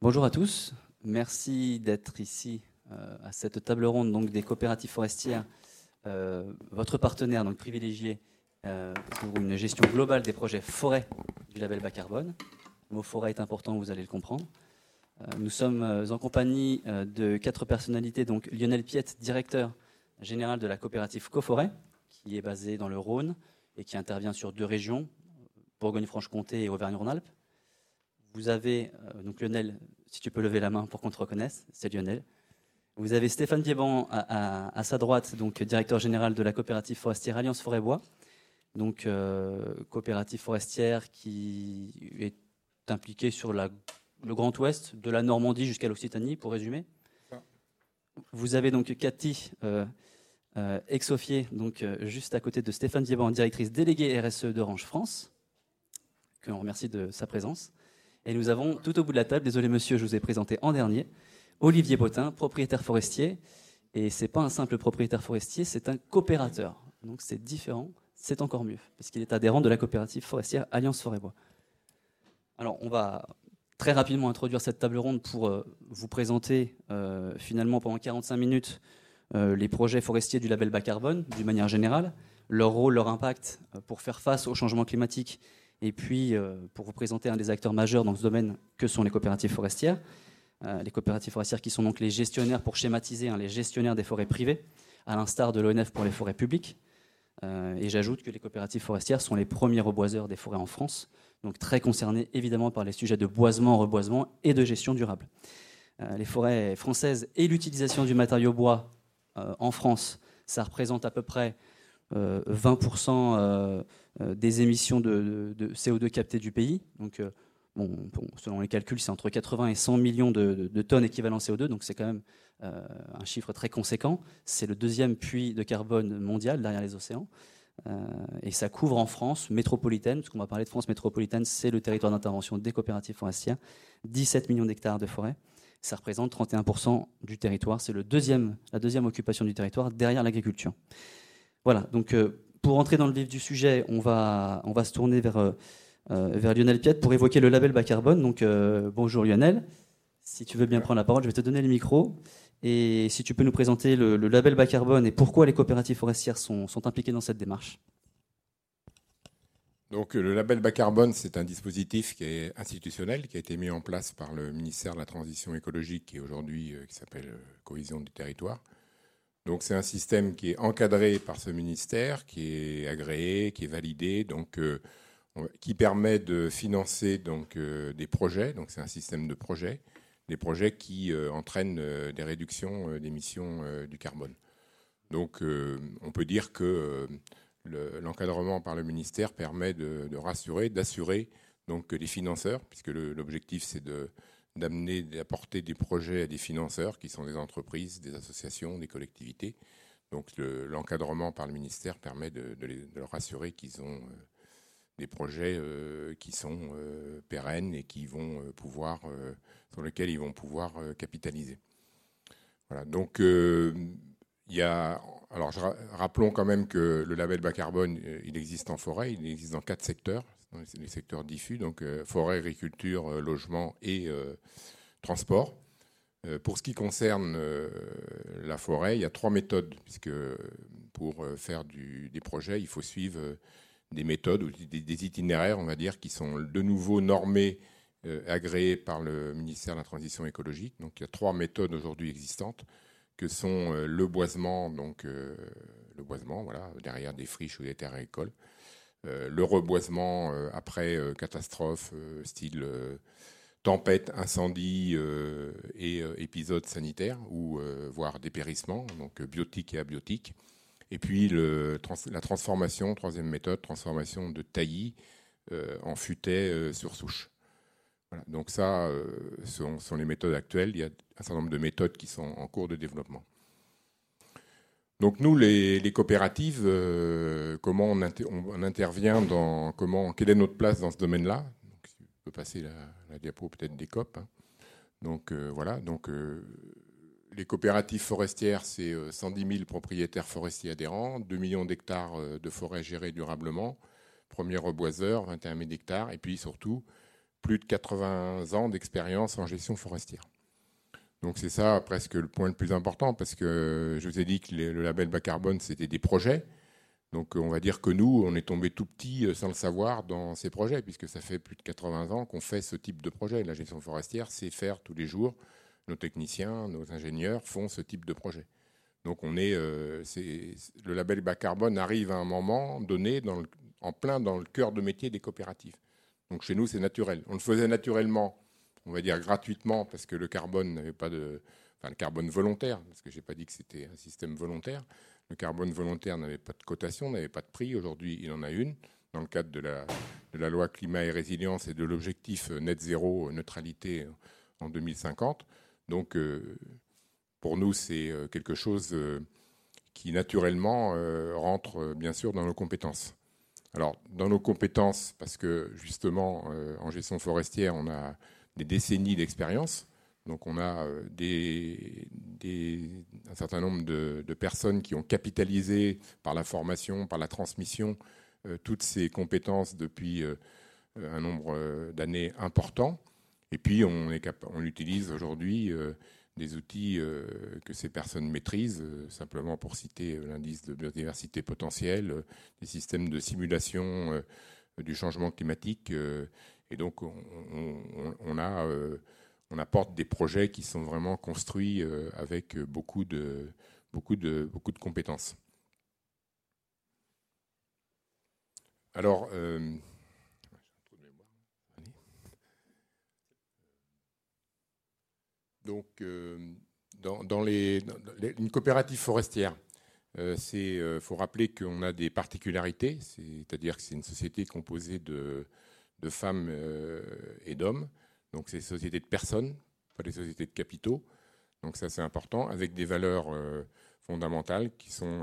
Bonjour à tous, merci d'être ici euh, à cette table ronde des coopératives forestières, euh, votre partenaire donc, privilégié euh, pour une gestion globale des projets forêt du label bas carbone. Le mot forêt est important, vous allez le comprendre. nous sommes en compagnie de quatre personnalités, donc Lionel Piette, directeur général de la coopérative Coforêt, qui est basée dans le Rhône et qui intervient sur deux régions, Bourgogne-Franche-Comté et Auvergne-Rhône-Alpes. Vous avez, donc Lionel, si tu peux lever la main pour qu'on te reconnaisse, c'est Lionel. Vous avez Stéphane Piéban à, sa droite, donc directeur général de la coopérative forestière Alliance Forêt-Bois, donc euh, coopérative forestière qui est impliquée sur la, le Grand Ouest, de la Normandie jusqu'à l'Occitanie, pour résumer. Vous avez donc Cathy euh, euh donc euh, juste à côté de Stéphane Piéban, directrice déléguée RSE d'Orange France, que l'on remercie de sa présence. Et nous avons tout au bout de la table, désolé monsieur, je vous ai présenté en dernier, Olivier Botin, propriétaire forestier. Et ce n'est pas un simple propriétaire forestier, c'est un coopérateur. Donc c'est différent, c'est encore mieux, puisqu'il est adhérent de la coopérative forestière Alliance Forêt-Bois. Alors on va très rapidement introduire cette table ronde pour euh, vous présenter euh, finalement pendant 45 minutes euh, les projets forestiers du label bas carbone, d'une manière générale, leur rôle, leur impact pour faire face au changement climatique et puis, pour vous présenter un des acteurs majeurs dans ce domaine, que sont les coopératives forestières. Les coopératives forestières qui sont donc les gestionnaires, pour schématiser, hein, les gestionnaires des forêts privées, à l'instar de l'ONF pour les forêts publiques. Et j'ajoute que les coopératives forestières sont les premiers reboiseurs des forêts en France, donc très concernés évidemment par les sujets de boisement, reboisement et de gestion durable. les forêts françaises et l'utilisation du matériau bois en France, ça représente à peu près 20% euh, des émissions de, CO2 captées du pays. Donc, euh, selon les calculs, c'est entre 80 et 100 millions de, tonnes équivalent CO2, donc c'est quand même euh, un chiffre très conséquent. C'est le deuxième puits de carbone mondial derrière les océans. Et ça couvre en France métropolitaine, parce qu'on va parler de France métropolitaine, c'est le territoire d'intervention des coopératives forestières, 17 millions d'hectares de forêt. Ça représente 31% du territoire. C'est deuxième, la deuxième occupation du territoire derrière l'agriculture. Voilà, donc pour entrer dans le vif du sujet, on va, on va se tourner vers, euh, euh, Lionel Piette pour évoquer le label bas carbone. Donc, euh, bonjour Lionel. Si tu veux bien prendre la parole, je vais te donner le micro. Et si tu peux nous présenter le, label bas carbone et pourquoi les coopératives forestières sont, impliquées dans cette démarche. Donc, le label bas carbone, c'est un dispositif qui est institutionnel, qui a été mis en place par le ministère de la Transition écologique, qui aujourd'hui qui s'appelle Cohésion du territoire. Donc c'est un système qui est encadré par ce ministère, qui est agréé, qui est validé, donc euh, qui permet de financer donc euh, des projets. Donc c'est un système de projets, des projets qui euh, entraînent des réductions d'émissions du carbone. Donc on peut dire que l'encadrement par le ministère permet de, rassurer, d'assurer donc les financeurs, puisque l'objectif c'est d'amener, d'apporter des projets à des financeurs qui sont des entreprises, des associations, des collectivités. Donc l'encadrement par le ministère permet de, leur assurer qu'ils ont euh, des projets euh, qui sont euh, pérennes et qui vont pouvoir, sur lesquels ils vont pouvoir capitaliser. Voilà. Donc il y a, alors rappelons quand même que le label bas carbone, il existe en forêt, il existe dans quatre secteurs les secteurs diffus, donc euh, forêt, agriculture, euh, logement et euh, transport. Pour ce qui concerne la forêt, il y a trois méthodes, puisque pour faire des projets, il faut suivre des méthodes des, itinéraires, on va dire, qui sont de nouveau normés, agréés par le ministère de la Transition écologique. Donc il y a trois méthodes aujourd'hui existantes, que sont le boisement, donc le boisement, voilà, derrière des friches ou des terres agricoles, euh, le reboisement euh, après euh, catastrophe, style tempête, incendie et épisode sanitaire, ou voire dépérissement, donc biotique et abiotique. Et puis la transformation, troisième méthode, transformation de taillis en futaie sur souche. Donc ça, sont, sont, les méthodes actuelles. Il y a un certain nombre de méthodes qui sont en cours de développement. Donc nous, les, coopératives, euh, comment on, intervient dans comment quelle est notre place dans ce domaine-là? Peut passer la, diapo peut-être des COP. Hein. Donc voilà, donc les coopératives forestières, c'est 110 000 propriétaires forestiers adhérents, 2 millions d'hectares de forêts gérées durablement, premier reboiseur, 21 000 hectares, et puis surtout plus de 80 ans d'expérience en gestion forestière. Donc c'est ça presque le point le plus important, parce que je vous ai dit que le label bas carbone, c'était des projets. Donc on va dire que nous, on est tombé tout petit euh, sans le savoir dans ces projets, puisque ça fait plus de 80 ans qu'on fait ce type de projet. La gestion forestière, c'est faire tous les jours. Nos techniciens, nos ingénieurs font ce type de projet. Donc on est, euh, le label bas carbone arrive à un moment donné en plein dans le cœur de métier des coopératives. Donc chez nous, c'est naturel. On le faisait naturellement, on va dire gratuitement, parce que le carbone n'avait pas de. Enfin, le carbone volontaire, parce que je n'ai pas dit que c'était un système volontaire. Le carbone volontaire n'avait pas de cotation, n'avait pas de prix. Aujourd'hui, il en a une, dans le cadre de la, de la loi climat et résilience et de l'objectif net zéro neutralité en 2050. Donc, euh, pour nous, c'est euh, quelque chose euh, qui naturellement rentre bien sûr dans nos compétences. Alors, dans nos compétences, parce que justement, en gestion forestière, on a des décennies d'expérience. Donc, on a un certain nombre de, personnes qui ont capitalisé par la formation, par la transmission, toutes ces compétences depuis un nombre d'années important. Et puis, on, utilise aujourd'hui des outils euh, que ces personnes maîtrisent, euh, simplement pour citer euh, l'indice de biodiversité potentielle, des systèmes de simulation du changement climatique. et donc, on, apporte des projets qui sont vraiment construits avec beaucoup de, beaucoup de, beaucoup de compétences. Alors, Donc, euh, dans, les, une coopérative forestière, il euh, euh, faut rappeler qu'on a des particularités, c'est-à-dire que c'est une société composée de, femmes et d'hommes. Donc, c'est une société de personnes, pas des sociétés de capitaux. Donc, ça, c'est important, avec des valeurs fondamentales qui sont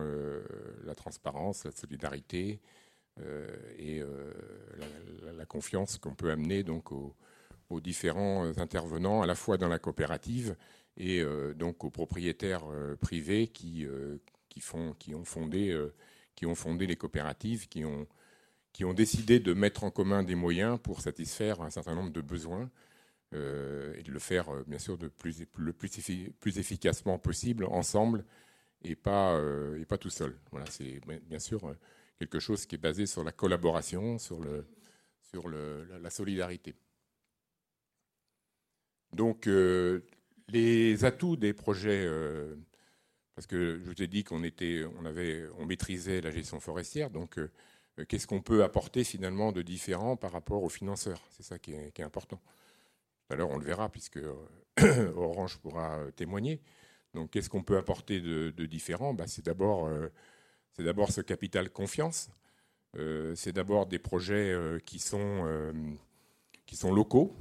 la transparence, la solidarité et la, confiance qu'on peut amener donc aux aux différents euh, intervenants, à la fois dans la coopérative et euh, donc aux propriétaires euh, privés qui, qui, font, qui, ont fondé, qui ont fondé les coopératives, qui ont, qui ont décidé de mettre en commun des moyens pour satisfaire un certain nombre de besoins et de le faire, bien sûr, de plus, le plus, efficacement possible, ensemble, et pas, et pas tout seul. Voilà, c'est bien sûr quelque chose qui est basé sur la collaboration, sur, le, sur le, la solidarité. Donc, euh, les atouts des projets, euh, parce que je vous ai dit qu'on était, on avait, on maîtrisait la gestion forestière, donc euh, qu'est-ce qu'on peut apporter finalement de différent par rapport aux financeurs? C'est ça qui est, important. L'heure, on le verra puisque Orange pourra témoigner. Donc, qu'est-ce qu'on peut apporter de, différent? Bah, C'est d'abord, c'est d'abord ce capital confiance. c'est d'abord des projets qui sont, qui sont locaux,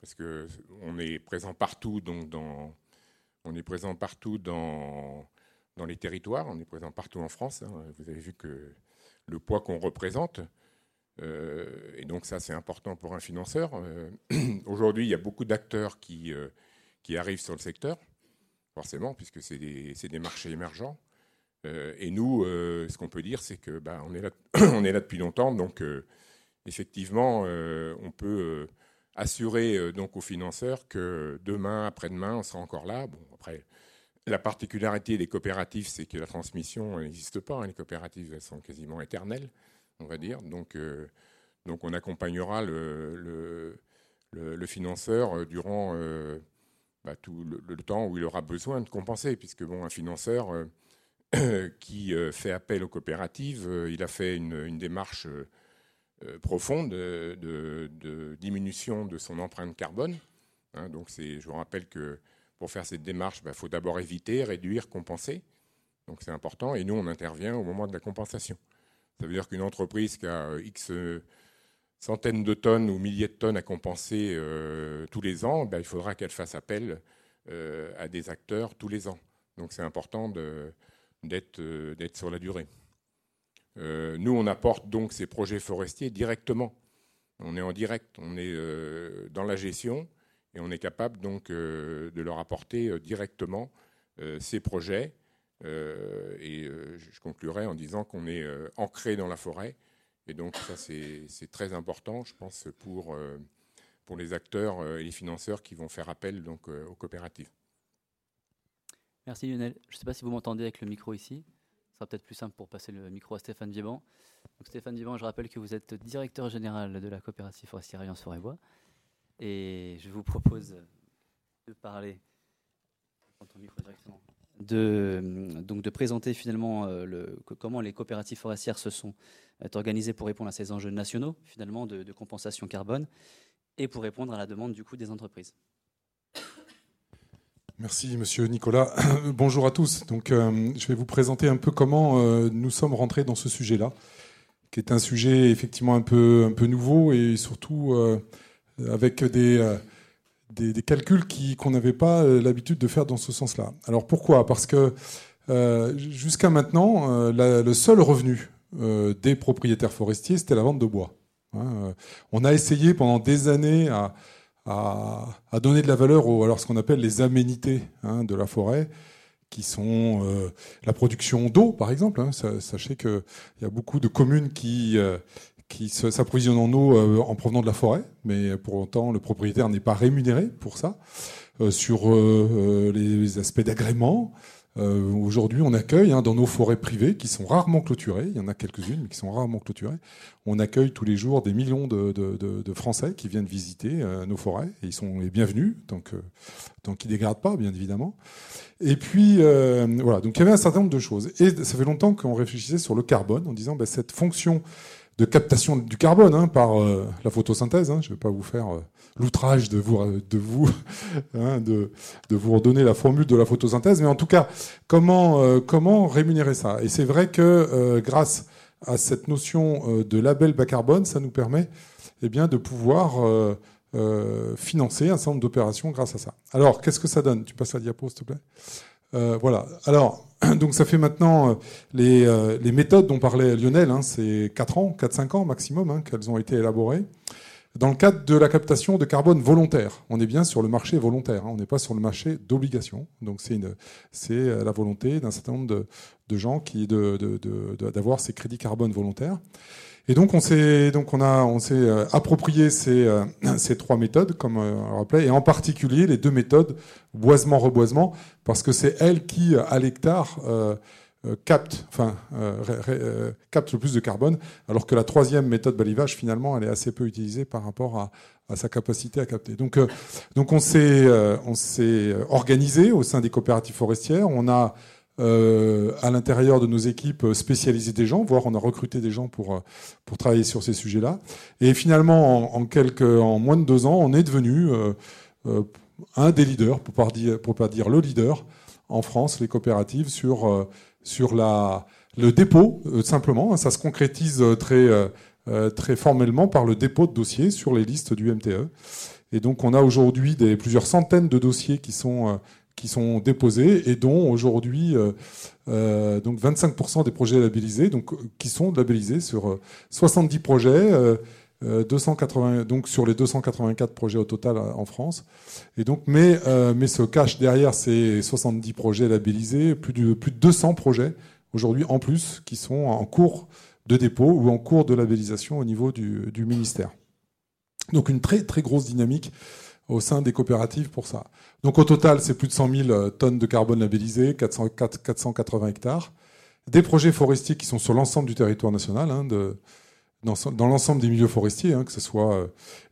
parce qu'on est présent partout, donc dans, on est présent partout dans, dans les territoires, on est présent partout en France. Hein. Vous avez vu que le poids qu'on représente, euh, et donc ça c'est important pour un financeur. Euh, aujourd'hui, il y a beaucoup d'acteurs qui, euh, qui arrivent sur le secteur, forcément, puisque c'est des, des, marchés émergents. et nous, ce qu'on peut dire, c'est que bah, on, est là, on est là depuis longtemps, donc effectivement, on peut assurer euh, donc aux financeurs que demain, après-demain, on sera encore là. Bon, après, la particularité des coopératives, c'est que la transmission n'existe pas. Hein. Les coopératives, elles sont quasiment éternelles, on va dire. Donc, euh, donc on accompagnera le, le, financeur euh, durant bah, tout le, temps où il aura besoin de compenser, puisque bon, un financeur qui fait appel aux coopératives, il a fait une, démarche profonde de, diminution de son empreinte carbone. Hein, donc je vous rappelle que pour faire cette démarche, il bah, faut d'abord éviter, réduire, compenser. Donc c'est important. Et nous, on intervient au moment de la compensation. Ça veut dire qu'une entreprise qui a euh, X euh, centaines de tonnes ou milliers de tonnes à compenser tous les ans, bah, il faudra qu'elle fasse appel à des acteurs tous les ans. Donc c'est important d'être sur la durée. Euh, nous, on apporte donc ces projets forestiers directement On est en direct, on est dans la gestion et on est capable donc de leur apporter directement ces projets. et je conclurai en disant qu'on est ancré dans la forêt. Et donc ça, c'est très important, je pense, pour, pour les acteurs et les financeurs qui vont faire appel donc, aux coopératives. Merci Lionel. Je ne sais pas si vous m'entendez avec le micro ici. Ce sera peut-être plus simple pour passer le micro à Stéphane Vieban. Stéphane Vieban, je rappelle que vous êtes directeur général de la coopérative forestière Alliance Forêt-Bois. Et je vous propose de parler de, donc de présenter finalement euh, le, comment les coopératives forestières se sont euh, organisées pour répondre à ces enjeux nationaux finalement de, de compensation carbone et pour répondre à la demande du des entreprises. Merci Monsieur Nicolas. Bonjour à tous. Donc, euh, je vais vous présenter un peu comment euh, nous sommes rentrés dans ce sujet-là, qui est un sujet effectivement un peu, un peu nouveau et surtout euh, avec des, des, calculs qu'on n'avait pas l'habitude de faire dans ce sens-là. Alors pourquoi? Parce que jusqu'à maintenant, le seul revenu des propriétaires forestiers, c'était la vente de bois. Hein. on a essayé pendant des années à à, donner de la valeur aux, alors ce qu'on appelle les aménités hein, de la forêt, qui sont euh, la production d'eau, par exemple. Hein. Sachez qu'il y a beaucoup de communes qui, euh, qui s'approvisionnent en eau euh, en provenant de la forêt, mais pour autant, le propriétaire n'est pas rémunéré pour ça. sur les aspects d'agrément, euh, aujourd'hui, on accueille hein, dans nos forêts privées, qui sont rarement clôturées, il y en a quelques-unes, mais qui sont rarement clôturées, on accueille tous les jours des millions de, Français qui viennent visiter euh, nos forêts, et ils sont les bienvenus, donc, euh, donc ils ne dégradent pas, bien évidemment. Et puis, voilà, donc il y avait un certain nombre de choses. Et ça fait longtemps qu'on réfléchissait sur le carbone, en disant, ben, cette fonction de captation du carbone hein, par la photosynthèse, hein, je ne vais pas vous faire l'outrage de vous, de, hein, redonner la formule de la photosynthèse. Mais en tout cas, comment, euh, rémunérer ça? Et c'est vrai que euh, grâce à cette notion euh, de label bas carbone, ça nous permet eh de pouvoir financer un certain nombre d'opérations grâce à ça. Alors, qu'est-ce que ça donne? Tu passes la diapo, s'il te plaît? voilà. Alors, donc ça fait maintenant les, les méthodes dont parlait Lionel, hein, c'est 4 ans, 4-5 ans maximum hein, qu'elles ont été élaborées dans le cadre de la captation de carbone volontaire. On est bien sur le marché volontaire, hein. on n'est pas sur le marché d'obligation. Donc c'est euh, la volonté d'un certain nombre de, gens qui d'avoir ces crédits carbone volontaires. Et donc on s'est donc on a on s'est euh, approprié ces, euh, ces trois méthodes comme on rappelait et en particulier les deux méthodes boisement reboisement parce que c'est elles qui à l'hectare capte, enfin, euh, euh, capte le plus de carbone, alors que la troisième méthode balivage, finalement, elle est assez peu utilisée par rapport à, sa capacité à capter. Donc, donc on s'est organisé au sein des coopératives forestières. On a à l'intérieur de nos équipes spécialisé des gens, voire on a recruté des gens pour pour travailler sur ces sujets-là. Et finalement, en, quelques, en moins de deux ans, on est devenu un des leaders, pour pas pas dire le leader en France, les coopératives sur sur la, le dépôt, euh, simplement. Ça se concrétise euh, très, euh, très formellement par le dépôt de dossiers sur les listes du MTE. Et donc, on a aujourd'hui plusieurs centaines de dossiers qui sont, qui sont déposés et dont aujourd'hui donc 25% des projets labellisés, donc qui sont labellisés sur 70 projets, 280 donc sur les 284 projets au total en France. Et donc, mais, mais se cache derrière ces 70 projets labellisés plus de plus de 200 projets aujourd'hui en plus qui sont en cours de dépôt ou en cours de labellisation au niveau du, ministère. Donc une très très grosse dynamique au sein des coopératives pour ça. Donc au total, c'est plus de 100 000 tonnes de carbone labellisées, 400, 480 hectares. Des projets forestiers qui sont sur l'ensemble du territoire national, hein, de, dans, l'ensemble des milieux forestiers, hein, que ce soit euh,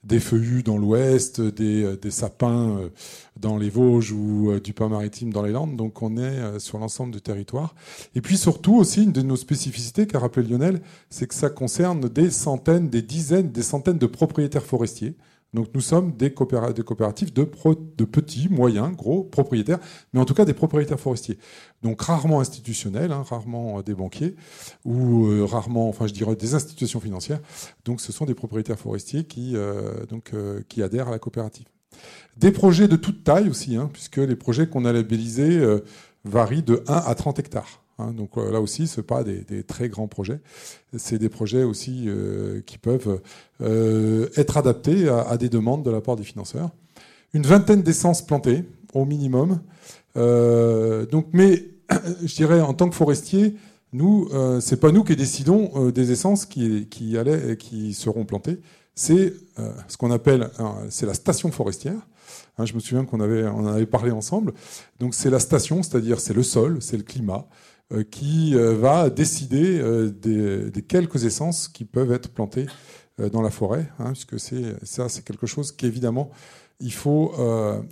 des feuillus dans l'ouest, des, euh, des, sapins euh, dans les Vosges ou du pain maritime dans les Landes. Donc on est sur l'ensemble du territoire. Et puis surtout aussi, une de nos spécificités qu'a rappelé Lionel, c'est que ça concerne des centaines, des dizaines, des centaines de propriétaires forestiers donc nous sommes des, coopératives de, petits, moyens, gros propriétaires, mais en tout cas des propriétaires forestiers. Donc rarement institutionnels, hein, rarement euh, des banquiers, ou euh, rarement, enfin je dirais des institutions financières. Donc ce sont des propriétaires forestiers qui, euh, adhèrent à la coopérative. Des projets de toute taille aussi, hein, puisque les projets qu'on a labellisés varient de 1 à 30 hectares. Hein. donc là aussi, ce pas des, très grands projets. C'est des projets aussi qui peuvent être adaptés à, des demandes de la part des financeurs. Une vingtaine d'essences plantées au minimum. donc, mais je dirais en tant que forestier, nous, euh, c'est pas nous qui décidons euh, des essences qui, qui, allaient, qui seront plantées. C'est euh, ce qu'on appelle, c'est la station forestière. Hein, je me souviens qu'on en avait parlé ensemble. Donc c'est la station, c'est-à-dire c'est le sol, c'est le climat, euh, qui va décider des, des, quelques essences qui peuvent être plantées dans la forêt, hein, puisque c'est ça, c'est quelque chose qu'évidemment il faut,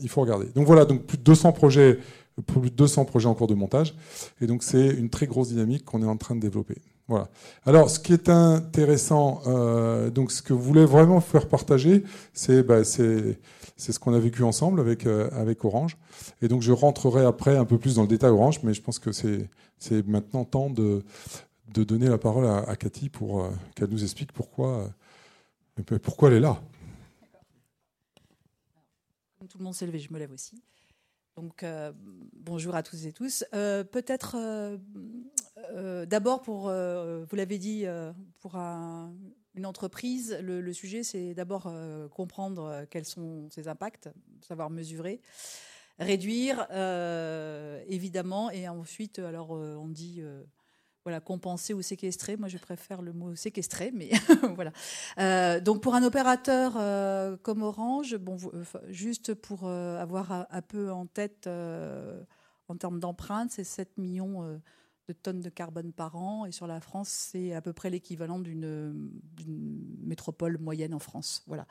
il faut regarder. Donc voilà, donc plus de 200 projets plus de 200 projets en cours de montage. Et donc, c'est une très grosse dynamique qu'on est en train de développer. Voilà. Alors, ce qui est intéressant, euh, donc ce que vous voulez vraiment faire partager, c'est bah, c'est ce qu'on a vécu ensemble avec euh, avec Orange. Et donc, je rentrerai après un peu plus dans le détail Orange, mais je pense que c'est c'est maintenant temps de de donner la parole à, Cathy pour euh, qu'elle nous explique pourquoi euh, pourquoi elle est là. Tout le monde s'est levé, je me lève aussi. Donc, euh, bonjour à tous et tous. Peut-être d'abord pour, vous l'avez dit, pour une entreprise, le, sujet, c'est d'abord comprendre quels sont ses impacts, savoir mesurer, réduire, évidemment, et ensuite, alors on dit voilà, compenser ou séquestrer. Moi, je préfère le mot séquestrer, mais voilà. Euh, donc, pour un opérateur euh, comme Orange, bon, euh, juste pour avoir un, peu en tête en termes d'empreintes, c'est 7 millions de tonnes de carbone par an. Et sur la France, c'est à peu près l'équivalent d'une métropole moyenne en France. Voilà.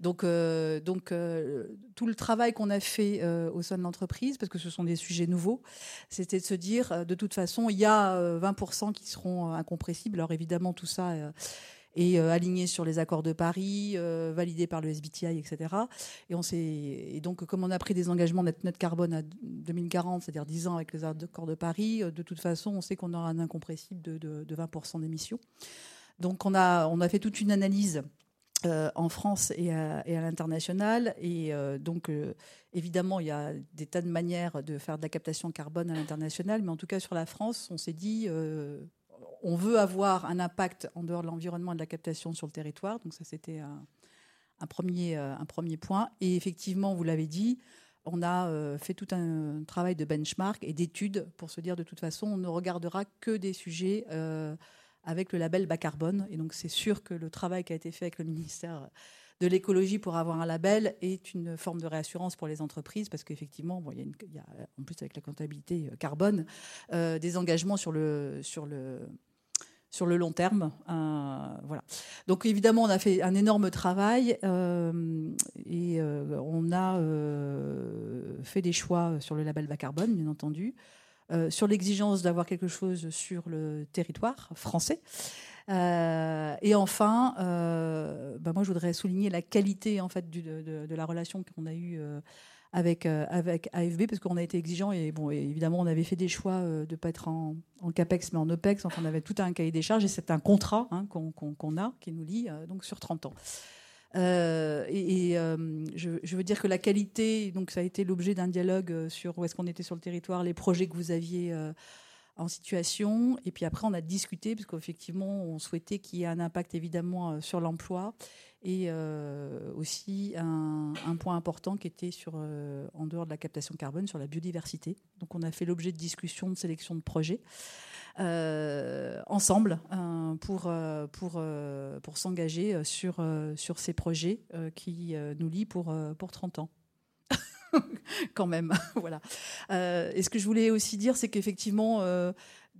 Donc, euh, donc euh, tout le travail qu'on a fait euh, au sein de l'entreprise, parce que ce sont des sujets nouveaux, c'était de se dire, de toute façon, il y a 20% qui seront incompressibles. Alors évidemment, tout ça et euh, aligné sur les accords de Paris, euh, validé par le SBTI, etc. Et, on et donc, comme on a pris des engagements net, net carbone à 2040, c'est-à-dire 10 ans avec les accords de Paris, euh, de toute façon, on sait qu'on aura un incompressible de, de, 20% d'émissions. Donc, on a, on a fait toute une analyse en France et à, l'international. Et donc, évidemment, il y a des tas de manières de faire de la captation carbone à l'international, mais en tout cas, sur la France, on s'est dit, on veut avoir un impact en dehors de l'environnement et de la captation sur le territoire. Donc ça, c'était un, premier, euh, un premier point. Et effectivement, vous l'avez dit, on a euh, fait tout un travail de benchmark et d'études pour se dire de toute façon, on ne regardera que des sujets euh, avec le label bas carbone. Et donc c'est sûr que le travail qui a été fait avec le ministère de l'écologie pour avoir un label est une forme de réassurance pour les entreprises parce qu'effectivement, il, y a en plus avec la comptabilité carbone, des engagements sur le, sur le, sur le long terme. Euh. Donc évidemment, on a fait un énorme travail euh, et euh, on a fait des choix sur le label bas carbone, bien entendu, sur l'exigence d'avoir quelque chose sur le territoire français. et enfin, bah, moi, je voudrais souligner la qualité en fait de, la relation qu'on a eue avec, euh, avec AFB parce qu'on a été exigeant et bon, évidemment, on avait fait des choix euh, de ne pas être en, CAPEX mais en OPEX. On avait tout un cahier des charges et c'est un contrat hein, qu'on a qui nous lie euh, donc sur 30 ans. et, je, veux dire que la qualité, donc ça a été l'objet d'un dialogue sur où est-ce qu'on était sur le territoire, les projets que vous aviez en situation. Et puis après, on a discuté, parce qu'effectivement, on souhaitait qu'il y ait un impact évidemment sur l'emploi et euh, aussi un, point important qui était euh, en dehors de la captation carbone, sur la biodiversité. Donc on a fait l'objet de discussions, de sélection de projets. Euh, ensemble pour s'engager sur, sur ces projets qui nous lient pour, pour 30 ans. Quand même, voilà. et ce que je voulais aussi dire, c'est qu'effectivement,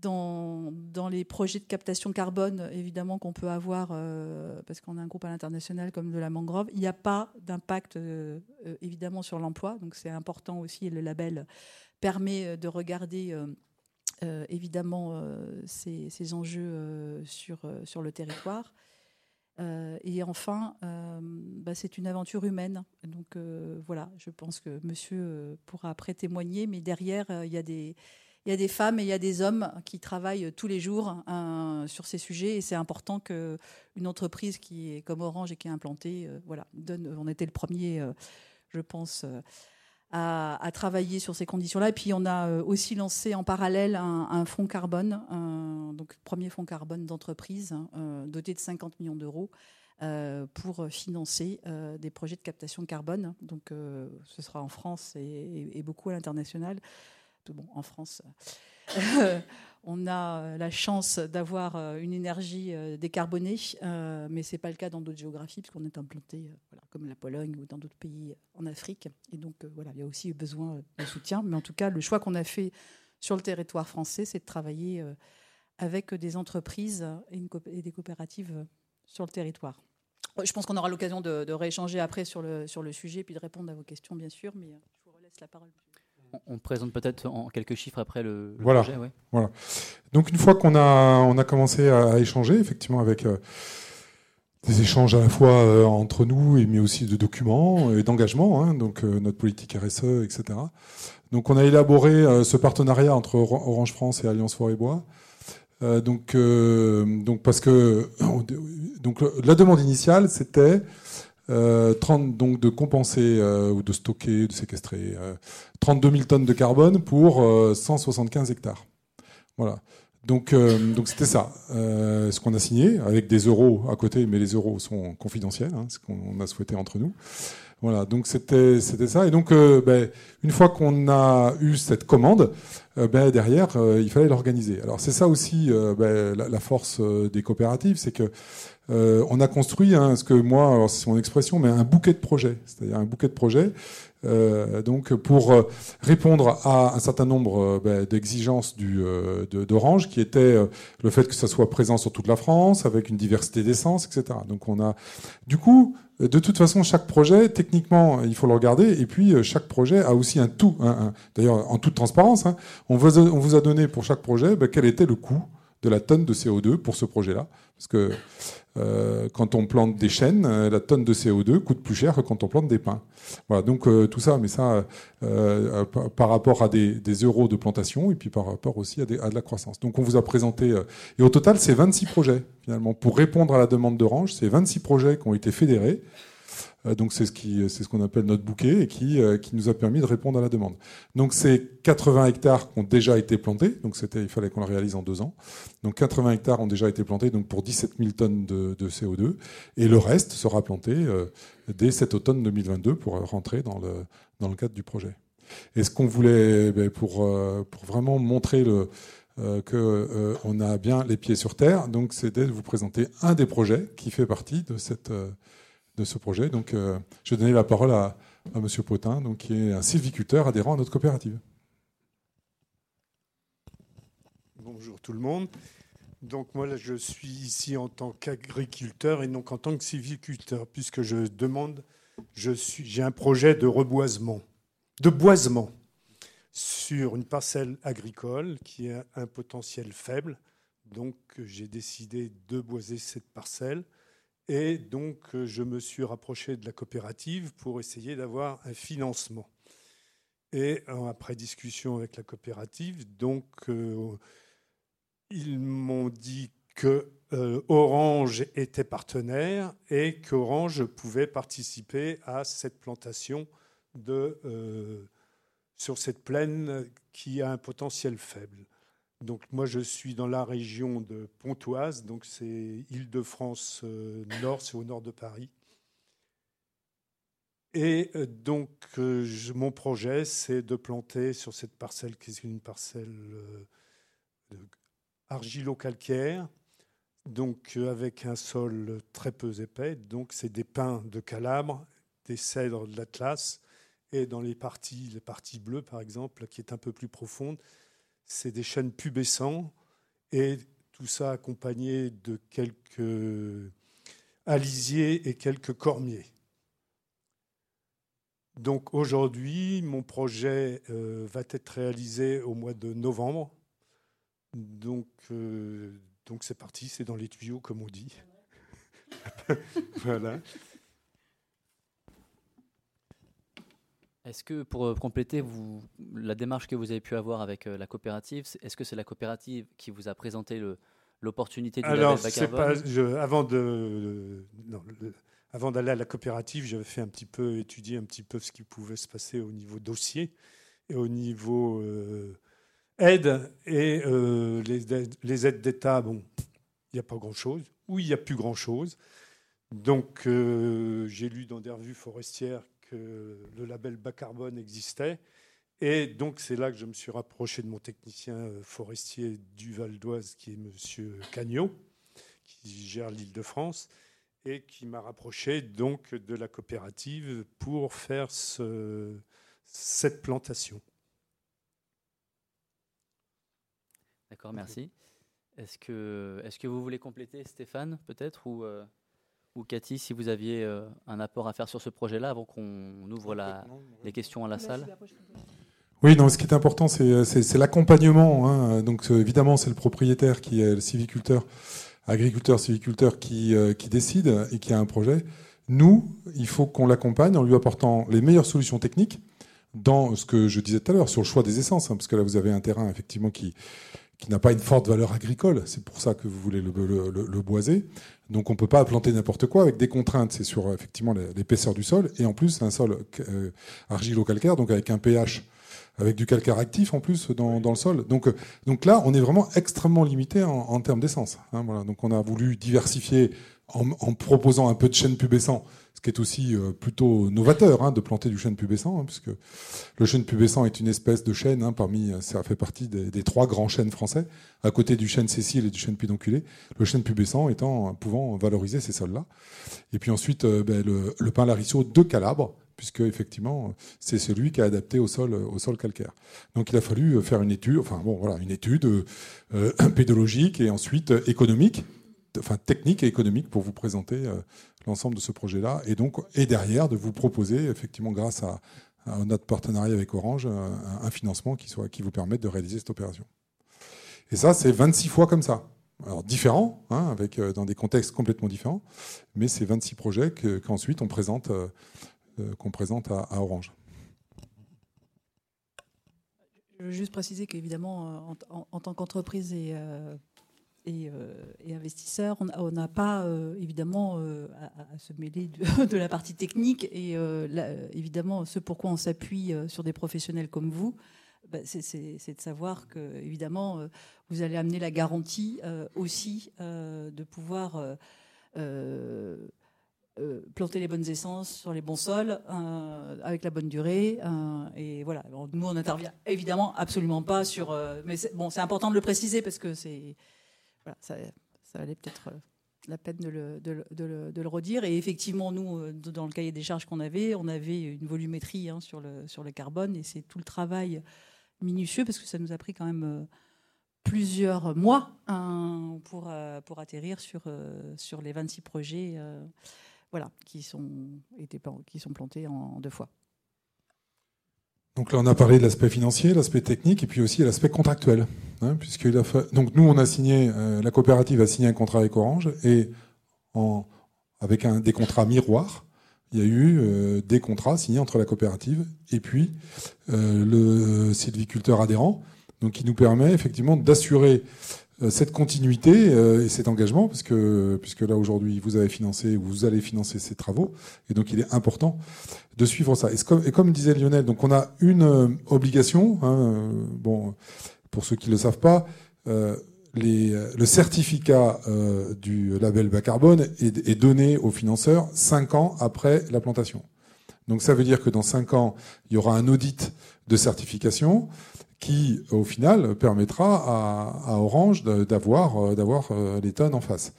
dans, dans, les projets de captation carbone, évidemment, qu'on peut avoir, euh, parce qu'on a un groupe à l'international comme de la mangrove, il n'y a pas d'impact, euh, euh, évidemment, sur l'emploi. Donc c'est important aussi, et le label permet de regarder, évidemment, ces, ces, enjeux sur, sur le territoire. Et enfin, bah, c'est une aventure humaine. Donc voilà, je pense que monsieur pourra après témoigner, mais derrière, il y a des y a des femmes et il y a des hommes qui travaillent tous les jours hein, sur ces sujets et c'est important qu'une entreprise qui est comme Orange et qui est implantée, euh, voilà, donne, on était le premier, euh, je pense, à, travailler sur ces conditions-là. Et puis on a euh, aussi lancé en parallèle un, fonds carbone, donc premier fonds carbone d'entreprise hein, doté de 50 millions d'euros. pour financer des projets de captation de carbone. Donc, ce sera en France et, beaucoup à l'international. Bon, en France, on a euh, la chance d'avoir euh, une énergie euh, décarbonée, mais ce n'est pas le cas dans d'autres géographies, puisqu'on est implanté comme la Pologne ou dans d'autres pays en Afrique. Et donc, voilà, il y a aussi besoin de soutien. Mais en tout cas, le choix qu'on a fait sur le territoire français, c'est de travailler avec des entreprises et, des coopératives sur le territoire. Je pense qu'on aura l'occasion de, rééchanger après sur le, sujet, puis de répondre à vos questions, bien sûr, mais je vous relaisse la parole. On présente peut-être en quelques chiffres après le, voilà. projet. Voilà. Donc une fois qu'on a, on a commencé à, échanger, effectivement, avec euh, des échanges à la fois euh, entre nous, mais aussi de documents et d'engagement, hein, donc euh, notre politique RSE, etc. Donc on a élaboré ce partenariat entre Orange France et Alliance Forêt Bois. donc, donc parce que donc la demande initiale c'était 30 euh, donc de compenser euh, ou de stocker, de séquestrer 32 euh, 000 tonnes de carbone pour 175 hectares. Voilà. Donc donc c'était ça, ce qu'on a signé avec des euros à côté, mais les euros sont confidentiels, hein, ce qu'on a souhaité entre nous. Voilà, donc c'était c'était ça. Et donc ben, une fois qu'on a eu cette commande, ben, derrière il fallait l'organiser. Alors c'est ça aussi ben, la, force des coopératives, c'est que euh, on a construit hein, ce que moi, c'est mon expression, mais un bouquet de projets, c'est-à-dire un bouquet de projets. Euh, donc pour euh, répondre à un certain nombre ben, d'exigences d'Orange, qui était le fait que ça soit présent sur toute la France, avec une diversité d'essence, etc. Donc on a, du coup, de toute façon, chaque projet, techniquement, il faut le regarder. Et puis, chaque projet a aussi un tout. D'ailleurs, en toute transparence, hein, on, vous a, on, vous a, donné pour chaque projet ben, quel était le coût de la tonne de CO2 pour ce projet-là. Parce que euh, quand on plante des chênes, euh, la tonne de CO2 coûte plus cher que quand on plante des pins. Voilà, donc euh, tout ça, mais ça par rapport à des, euros de plantation et puis par rapport aussi à, à, de la croissance. Donc on vous a présenté, et au total c'est 26 projets finalement. Pour répondre à la demande d'Orange, c'est 26 projets qui ont été fédérés. Euh, donc c'est ce qu'on appelle notre bouquet et qui, euh, qui nous a permis de répondre à la demande. Donc c'est 80 hectares qui ont déjà été plantés. Donc c'était, il fallait qu'on le réalise en deux ans. Donc 80 hectares ont déjà été plantés, donc pour 17 000 tonnes de, de CO2, et le reste sera planté euh, dès cet automne 2022 pour rentrer dans le cadre du projet. Et ce qu'on voulait, ben, pour vraiment montrer le euh, qu'on a bien les pieds sur terre. Donc, c'était de vous présenter un des projets qui fait partie de cette, de ce projet. Donc, euh, je vais donner la parole à, à M. Potin, donc, qui est un sylviculteur adhérent à notre coopérative. Bonjour tout le monde. Donc moi, là, je suis ici en tant qu'agriculteur et donc en tant que sylviculteur, puisque je demande, j'ai un projet de reboisement, de boisement sur une parcelle agricole qui a un potentiel faible. Donc j'ai décidé de boiser cette parcelle et donc, euh, je me suis rapproché de la coopérative pour essayer d'avoir un financement. Et euh, après discussion avec la coopérative, euh, ils m'ont dit que Orange était partenaire et qu'Orange pouvait participer à cette plantation de, sur cette plaine qui a un potentiel faible. Donc moi je suis dans la région de Pontoise, donc c'est Île-de-France euh, Nord, c'est au nord de Paris. Et euh, donc euh, mon projet c'est de planter sur cette parcelle qui est une parcelle argilo-calcaire, donc avec un sol très peu épais. Donc c'est des pins de Calabre, des cèdres de l'Atlas, et dans les parties, les parties bleues par exemple, qui est un peu plus profonde, c'est des chênes pubescents et tout ça accompagné de quelques alisiers et quelques cormiers. Donc aujourd'hui, mon projet euh, va être réalisé au mois de novembre. Donc euh, donc c'est parti, c'est dans les tuyaux comme on dit. voilà. Est-ce que pour euh, compléter vous, la démarche que vous avez pu avoir avec euh, la coopérative, est-ce que c'est la coopérative qui vous a présenté l'opportunité du Alors, label c'est bas pas, je, avant de, non, le- avant d'aller à la coopérative, j'avais fait un petit peu étudier un petit peu ce qui pouvait se passer au niveau dossier et au niveau euh, aide et euh, les, aides- les aides d'État. Bon, il n'y a pas grand-chose ou il n'y a plus grand-chose. Donc, euh, j'ai lu dans des revues forestières que le label bas carbone existait. Et donc, c'est là que je me suis rapproché de mon technicien euh, forestier du Val d'Oise, qui est Monsieur Cagnot, qui gère l'île de France, et qui m'a rapproché donc de la coopérative pour faire ce- cette plantation. D'accord, merci. Est-ce que, est que vous voulez compléter, Stéphane, peut-être, ou, euh, ou Cathy, si vous aviez euh, un apport à faire sur ce projet-là, avant qu'on ouvre la, les questions à la salle Oui, non, ce qui est important, c'est c'est- c'est l'accompagnement. hein. Donc, euh, évidemment, c'est le propriétaire qui est le civiculteur, agriculteur, civiculteur qui, euh, qui décide et qui a un projet. Nous, il faut qu'on l'accompagne en lui apportant les meilleures solutions techniques dans ce que je disais tout à l'heure, sur le choix des essences, hein, parce que là, vous avez un terrain, effectivement, qui, qui n'a pas une forte valeur agricole. C'est pour ça que vous voulez le, le- le- le boiser. Donc, on ne peut pas planter n'importe quoi avec des contraintes. C'est sur, effectivement, l'épaisseur du sol. Et en plus, c'est un sol euh, argilo-calcaire, donc avec un pH avec du calcaire actif en plus dans, dans le sol. Donc, euh, donc là, on est vraiment extrêmement limité en, en termes d'essence. hein, voilà. Donc on a voulu diversifier en, en proposant un peu de chêne pubescent, ce qui est aussi euh, plutôt novateur hein, de planter du chêne pubescent, hein, puisque le chêne pubescent est une espèce de chêne hein, parmi, ça fait partie des, trois grands chênes français, à côté du chêne sessile et du chêne pédonculé. Le chêne pubescent étant pouvant valoriser ces sols-là. Et puis ensuite, euh, ben, le, le pin lariceau de Calabre, puisque effectivement c'est celui qui est adapté au sol, au sol calcaire. Donc il a fallu faire une étude, enfin bon voilà, une étude euh, pédologique et ensuite euh, économique, technique et économique pour vous présenter euh, l'ensemble de ce projet-là et donc et derrière de vous proposer effectivement grâce à, notre partenariat avec Orange un, financement qui vous permette de réaliser cette opération. Et ça c'est 26 fois comme ça. Alors différents, hein, avec euh, dans des contextes complètement différents, mais c'est 26 projets que- qu'ensuite on présente euh, qu'on présente à, Orange. Je veux juste préciser qu'évidemment, en, tant qu'entreprise et, et, euh, et investisseur, on n'a pas euh, évidemment euh, à, se mêler de, la partie technique. Et évidemment, ce pourquoi on s'appuie sur des professionnels comme vous, bah, c'est- de savoir que, évidemment, vous allez amener la garantie aussi de pouvoir. planter les bonnes essences sur les bons sols avec la bonne durée et voilà nous on n'intervient évidemment absolument pas sur mais bon c'est important de le préciser parce que c'est voilà, ça, valait peut-être euh, la peine de le, redire et effectivement nous euh, dans le cahier des charges qu'on avait on avait une volumétrie hein, sur le carbone et c'est tout le travail minutieux parce que ça nous a pris quand même euh, plusieurs mois hein, pour, atterrir sur, les 26 projets qui, sont, plantés en deux fois. Donc là, on a parlé de l'aspect financier, l'aspect technique, et puis aussi l'aspect contractuel. hein, Donc nous, on a signé, euh, la coopérative a signé un contrat avec Orange, et en... avec un... des contrats miroirs, il y a eu euh, des contrats signés entre la coopérative et puis euh, le sylviculteur adhérent, donc qui nous permet effectivement d'assurer cette continuité euh, et cet engagement, parce que, puisque là aujourd'hui vous avez financé ou vous allez financer ces travaux, et donc il est important de suivre ça. Et, comme, et comme disait Lionel, donc on a une euh, obligation. hein, euh, bon, pour ceux qui ne le savent pas, euh, les, euh, le certificat euh, du label bas carbone est, est donné aux financeurs cinq ans après la plantation. Donc ça veut dire que dans cinq ans, il y aura un audit de certification qui, au final, permettra à, à Orange d'avoir euh, d'avoir euh, les tonnes en face.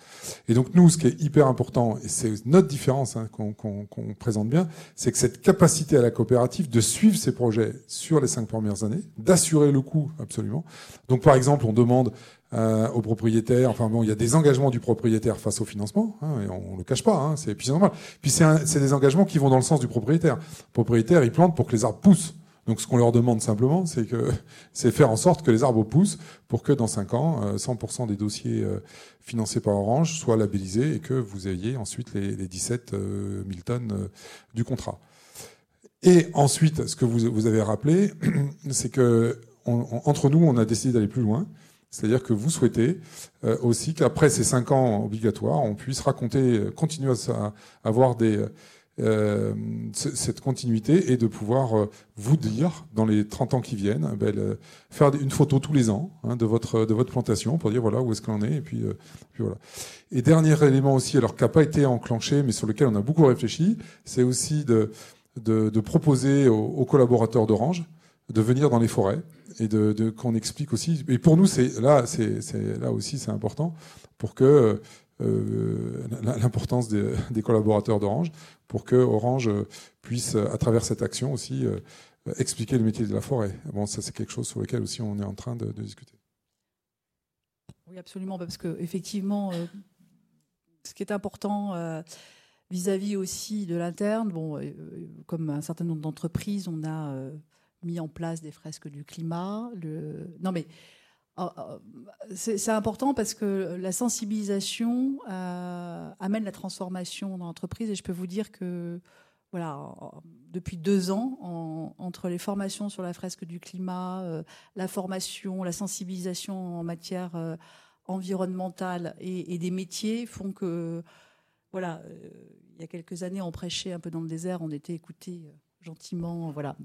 Et donc nous, ce qui est hyper important, et c'est notre différence hein, qu'on qu'on- qu'on présente bien, c'est que cette capacité à la coopérative de suivre ces projets sur les cinq premières années, d'assurer le coût absolument. Donc par exemple, on demande euh, aux propriétaires, enfin bon, il y a des engagements du propriétaire face au financement, hein, et on, ne le cache pas, hein, c'est puis c'est normal. Puis c'est des engagements qui vont dans le sens du propriétaire. Le propriétaire, il plante pour que les arbres poussent. Donc ce qu'on leur demande simplement, c'est que c'est faire en sorte que les arbres poussent pour que dans 5 ans, euh, 100% des dossiers euh, financés par Orange soient labellisés et que vous ayez ensuite les, les 17 euh, 000 tonnes euh, du contrat. Et ensuite, ce que vous, vous avez rappelé, c'est que entre nous, on a décidé d'aller plus loin C'est-à-dire que vous souhaitez aussi qu'après ces cinq ans obligatoires, on puisse raconter, continuer à avoir des, euh, cette continuité et de pouvoir euh, vous dire, dans les 30 ans qui viennent, ben, faire une photo tous les ans hein, de, votre, de votre plantation pour dire voilà où est-ce qu'on est. Et puis, euh, puis, voilà. Et dernier élément aussi, alors qui n'a pas été enclenché, mais sur lequel on a beaucoup réfléchi, c'est aussi de, de, de, proposer aux, collaborateurs d'Orange de venir dans les forêts et de, de qu'on explique aussi. Et pour nous, c'est là, c'est là aussi, c'est important pour que euh, l'importance des, collaborateurs d'Orange pour que Orange puisse, à travers cette action aussi, euh, expliquer le métier de la forêt. Bon, ça c'est quelque chose sur lequel aussi on est en train de, discuter. Oui, absolument, parce que effectivement, euh, ce qui est important vis-à-vis aussi de l'interne, bon, comme un certain nombre d'entreprises, on a mis en place des fresques du climat. Le... Non, mais c'est important parce que la sensibilisation euh, amène la transformation dans l'entreprise et je peux vous dire que voilà, depuis deux ans, entre les formations sur la fresque du climat, euh, la formation, la sensibilisation en matière euh, environnementale et, des métiers font que, voilà, il y a quelques années, on prêchait un peu dans le désert, on était écouté gentiment, voilà.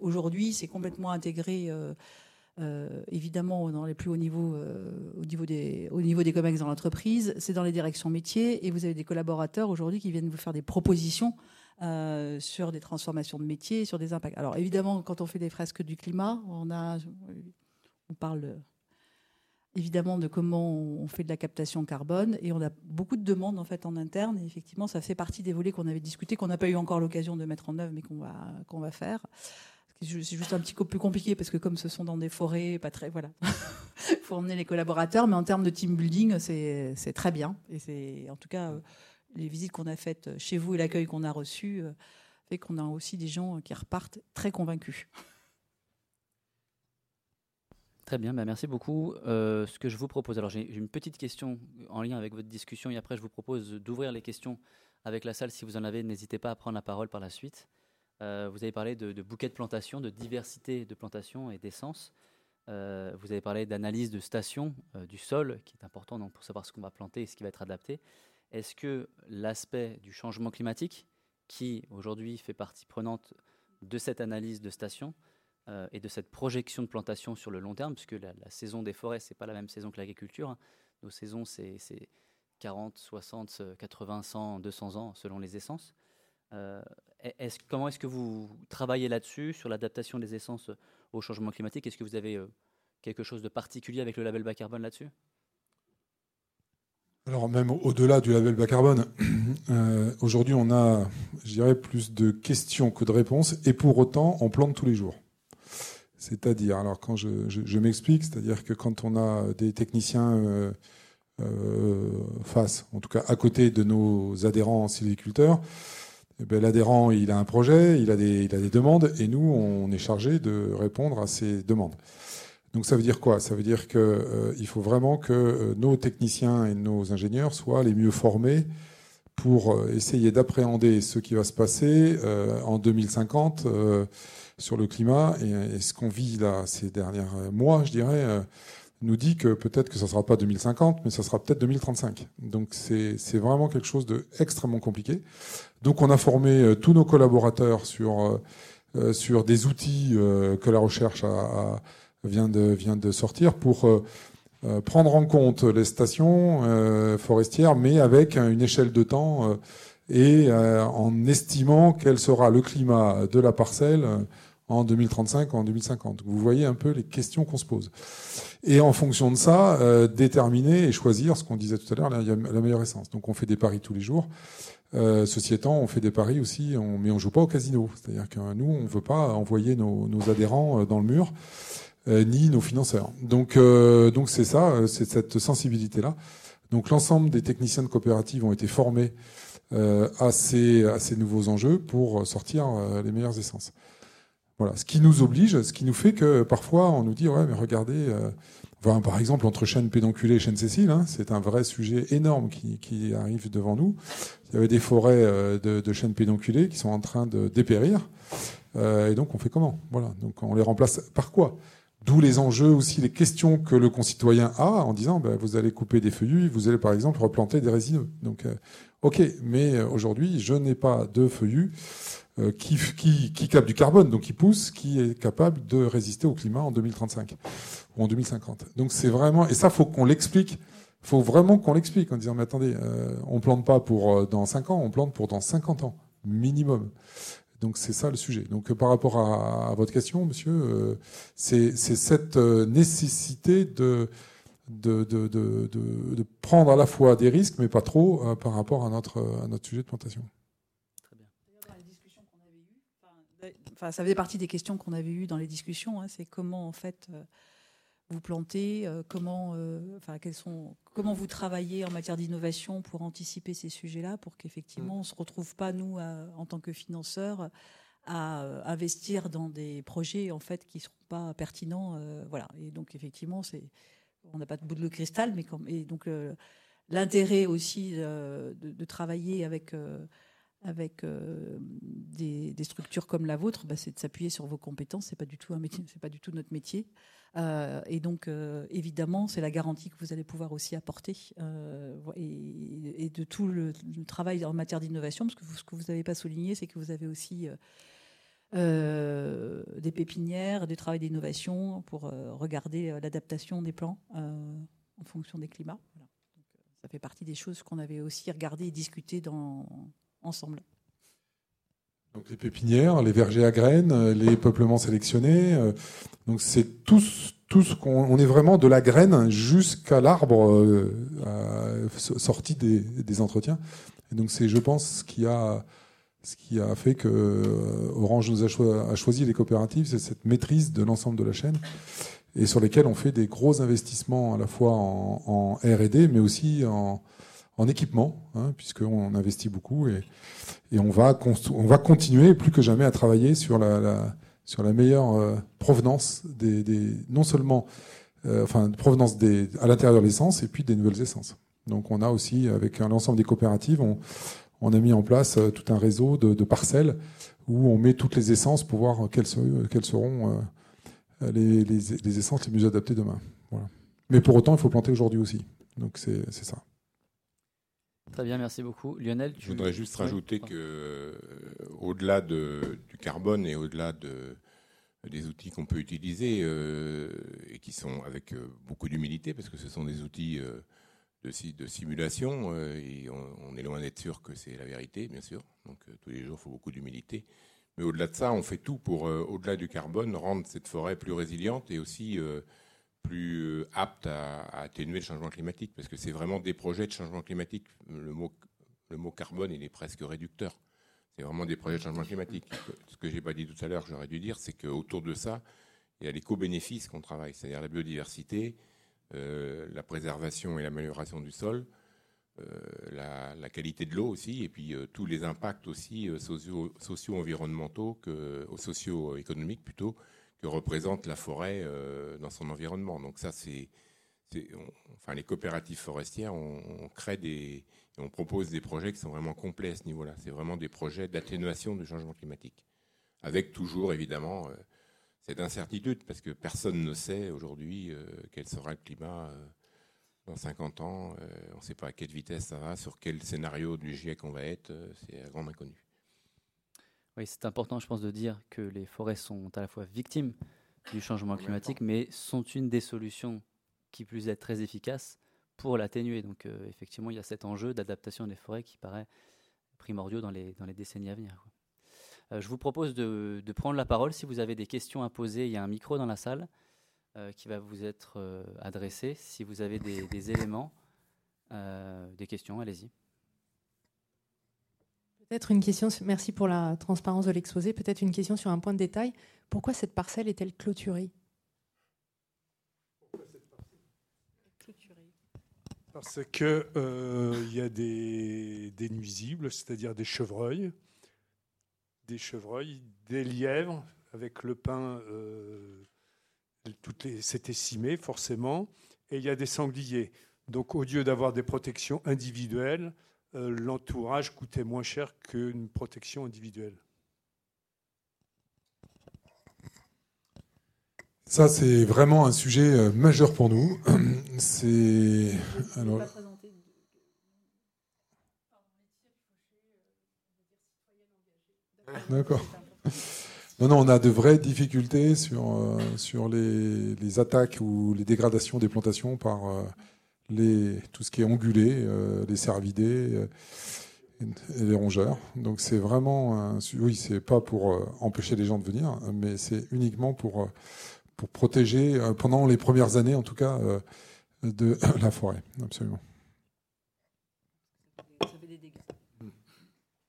Aujourd'hui, c'est complètement intégré euh, évidemment dans les plus hauts niveaux, euh, au, niveau des, au niveau des dans l'entreprise, c'est dans les directions métiers, et vous avez des collaborateurs aujourd'hui qui viennent vous faire des propositions euh, sur des transformations de métiers, sur des impacts. Alors évidemment, quand on fait des fresques du climat, on, a, on parle évidemment de comment on fait de la captation carbone et on a beaucoup de demandes en fait en interne et effectivement ça fait partie des volets qu'on avait discuté qu'on n'a pas eu encore l'occasion de mettre en œuvre mais qu'on va qu'on va faire c'est juste un petit peu plus compliqué parce que comme ce sont dans des forêts, pas très, voilà, faut emmener les collaborateurs. Mais en termes de team building, c'est très bien. Et c'est, en tout cas, euh, les visites qu'on a faites chez vous et l'accueil qu'on a reçu euh, fait qu'on a aussi des gens qui repartent très convaincus. Très bien, bah, merci beaucoup. Euh, ce que je vous propose, alors j'ai une petite question en lien avec votre discussion et après je vous propose d'ouvrir les questions avec la salle. Si vous en avez, n'hésitez pas à prendre la parole par la suite. Euh, vous avez parlé de, bouquets de plantation, de diversité de plantation et d'essence. Euh, vous avez parlé d'analyse de station euh, du sol, qui est important donc, pour savoir ce qu'on va planter et ce qui va être adapté. Est-ce que l'aspect du changement climatique, qui aujourd'hui fait partie prenante de cette analyse de station et de cette projection de plantation sur le long terme, puisque la, saison des forêts, ce n'est pas la même saison que l'agriculture. Hein. Nos saisons, c'est 40, 60, 80, 100, 200 ans selon les essences. Euh, comment est-ce que vous travaillez là-dessus, sur l'adaptation des essences au changement climatique? Est-ce que vous avez euh, quelque chose de particulier avec le label bas carbone là-dessus? Alors même au-delà du label bas carbone, euh, aujourd'hui on a, je dirais, plus de questions que de réponses, et pour autant on plante tous les jours. C'est-à-dire, alors quand je, m'explique, c'est-à-dire que quand on a des techniciens face, en tout cas à côté de nos adhérents sylviculteurs, eh ben, l'adhérent, il a un projet, il a, des, il a des demandes, et nous, on est chargé de répondre à ces demandes. Donc ça veut dire quoi? Ça veut dire qu'il euh, faut vraiment que euh, nos techniciens et nos ingénieurs soient les mieux formés pour euh, essayer d'appréhender ce qui va se passer en 2050 sur le climat. Et, et ce qu'on vit là ces derniers mois, je dirais, nous dit que peut-être que ça ne sera pas 2050, mais ça sera peut-être 2035. Donc c'est vraiment quelque chose d'extrêmement compliqué. Donc on a formé euh, tous nos collaborateurs sur, euh, euh, sur des outils que la recherche vient, de, vient de sortir pour prendre en compte les stations forestières, mais avec une échelle de temps et en estimant quel sera le climat de la parcelle en 2035 ou en 2050. Vous voyez un peu les questions qu'on se pose. Et en fonction de ça, euh, déterminer et choisir ce qu'on disait tout à l'heure, la, meilleure essence. Donc on fait des paris tous les jours. Euh, ceci étant, on fait des paris aussi, mais on joue pas au casino. C'est-à-dire que nous, on veut pas envoyer nos, adhérents euh, dans le mur, ni nos financeurs. Donc, c'est ça, c'est cette sensibilité-là. Donc l'ensemble des techniciens de coopératives ont été formés ces, à ces nouveaux enjeux pour sortir les meilleures essences. Voilà, ce qui nous oblige, ce qui nous fait que parfois on nous dit ouais mais regardez, euh, par exemple entre chaîne pédonculée et chaîne Cécile, hein, c'est un vrai sujet énorme qui, qui, arrive devant nous. Il y avait des forêts euh, de, de chênes pédonculées qui sont en train de dépérir, euh, et donc on fait comment? Voilà, donc on les remplace par quoi? D'où les enjeux aussi, les questions que le concitoyen a en disant ben, vous allez couper des feuillus, vous allez par exemple replanter des résineux. Donc, euh, ok, mais euh, aujourd'hui, je n'ai pas de feuillus qui, qui, qui capte du carbone, donc qui pousse, qui est capable de résister au climat en 2035 ou en 2050. Donc c'est vraiment, et ça, faut qu'on l'explique. Faut vraiment qu'on l'explique en disant mais attendez, on plante pas pour dans 5 ans, on plante pour dans 50 ans minimum. Donc c'est ça le sujet. Donc par rapport à, votre question, monsieur, euh, c'est cette euh, nécessité de de, de, de, prendre à la fois des risques, mais pas trop, euh, par rapport à notre, à notre sujet de plantation. Très bien. Ça faisait partie des questions qu'on avait eues dans les discussions. Hein, c'est comment, en fait, vous plantez, euh, comment, euh, enfin, quels sont, comment vous travaillez en matière d'innovation pour anticiper ces sujets-là, pour qu'effectivement on ne se retrouve pas, nous, en tant que financeurs, à euh, investir dans des projets en fait qui ne seront pas pertinents. voilà. Et donc, effectivement, on n'a pas de bout de cristal, mais comme, et donc l'intérêt aussi de, travailler avec avec des, des, structures comme la vôtre, bah, c'est de s'appuyer sur vos compétences. C'est pas du tout un métier, c'est pas du tout notre métier. Euh, et donc, euh, évidemment, c'est la garantie que vous allez pouvoir aussi apporter euh, et, de tout le, travail en matière d'innovation, parce que ce que vous n'avez pas souligné, c'est que vous avez aussi des pépinières, du travail d'innovation pour regarder l'adaptation des plans en fonction des climats. ça fait partie des choses qu'on avait aussi regardées et discutées dans, ensemble. Les pépinières, les vergers à graines, euh, les peuplements sélectionnés. Euh, donc c'est tout ce qu'on on est vraiment de la graine jusqu'à l'arbre euh, sorti des, entretiens. Et donc c'est, je pense, ce qui a ce qui a fait que Orange nous a, choisi les coopératives, c'est cette maîtrise de l'ensemble de la chaîne et sur lesquelles on fait des gros investissements à la fois en R&D, mais aussi en, en équipement, hein, puisqu'on investit beaucoup et, on, va on va continuer plus que jamais à travailler sur la, sur la meilleure euh, provenance des, non seulement euh, enfin provenance des à l'intérieur de l'essence et puis des nouvelles essences. Donc on a aussi avec l'ensemble des coopératives, on, a mis en place euh, tout un réseau de, parcelles où on met toutes les essences pour voir quelles, quelles seront les, les, essences les mieux adaptées demain. Mais pour autant, il faut planter aujourd'hui aussi. Donc c'est ça. Très bien, merci beaucoup. Lionel, Je voudrais juste rajouter que, euh, au-delà du carbone et au-delà de, des outils qu'on peut utiliser euh, et qui sont avec euh, beaucoup d'humilité, parce que ce sont des outils de, de, simulation et on, est loin d'être sûr que c'est la vérité, bien sûr. Donc tous les jours, il faut beaucoup d'humilité. Mais au-delà de ça, on fait tout pour, au-delà du carbone, rendre cette forêt plus résiliente et aussi plus euh, apte à, atténuer le changement climatique, parce que c'est vraiment des projets de changement climatique. Le mot, le mot carbone, il est presque réducteur. C'est vraiment des projets de changement climatique. Ce que j'ai pas dit tout à l'heure, j'aurais dû dire, c'est qu'autour de ça, il y a les co-bénéfices qu'on travaille, c'est-à-dire la biodiversité, euh, la préservation et l'amélioration du sol, euh, la, qualité de l'eau aussi, et puis tous les impacts aussi socio-environnementaux, socio-économiques plutôt, que représente la forêt euh, dans son environnement. Donc ça, c'est, enfin, les coopératives forestières, on, crée des, on propose des projets qui sont vraiment complets à ce niveau-là. C'est vraiment des projets d'atténuation du changement climatique, avec toujours évidemment euh, cette incertitude, parce que personne ne sait aujourd'hui euh, quel sera le climat dans 50 ans. on ne sait pas à quelle vitesse ça va, sur quel scénario du GIEC on va être. c'est à grande inconnue. Oui, c'est important, je pense, de dire que les forêts sont à la fois victimes du changement climatique, mais sont une des solutions qui plus est très efficace pour l'atténuer. Donc, euh, effectivement, il y a cet enjeu d'adaptation des forêts qui paraît primordial dans les, dans les décennies à venir. Euh, je vous propose de, prendre la parole. Si vous avez des questions à poser, il y a un micro dans la salle euh, qui va vous être adressé. Si vous avez des, des éléments, des questions, allez-y. Peut-être une question, merci pour la transparence de l'exposé, peut-être une question sur un point de détail. Pourquoi cette parcelle est-elle clôturée? Parce qu'il euh, y a des, nuisibles, c'est-à-dire des chevreuils, des chevreuils, des lièvres, avec le pain, euh, c'est essimé forcément, et il y a des sangliers. Donc au lieu d'avoir des protections individuelles, l'entourage coûtait moins cher qu'une protection individuelle. Ça, c'est vraiment un sujet majeur pour nous. C'est. Alors... D'accord. Non, non, on a de vraies difficultés sur, euh, sur les, les, attaques ou les dégradations des plantations par euh, tout ce qui est ongulé, euh, les cervidés et les rongeurs. Donc c'est vraiment, un, oui, c'est pas pour empêcher les gens de venir, mais c'est uniquement pour, pour protéger, pendant les premières années en tout cas, de la forêt. Absolument.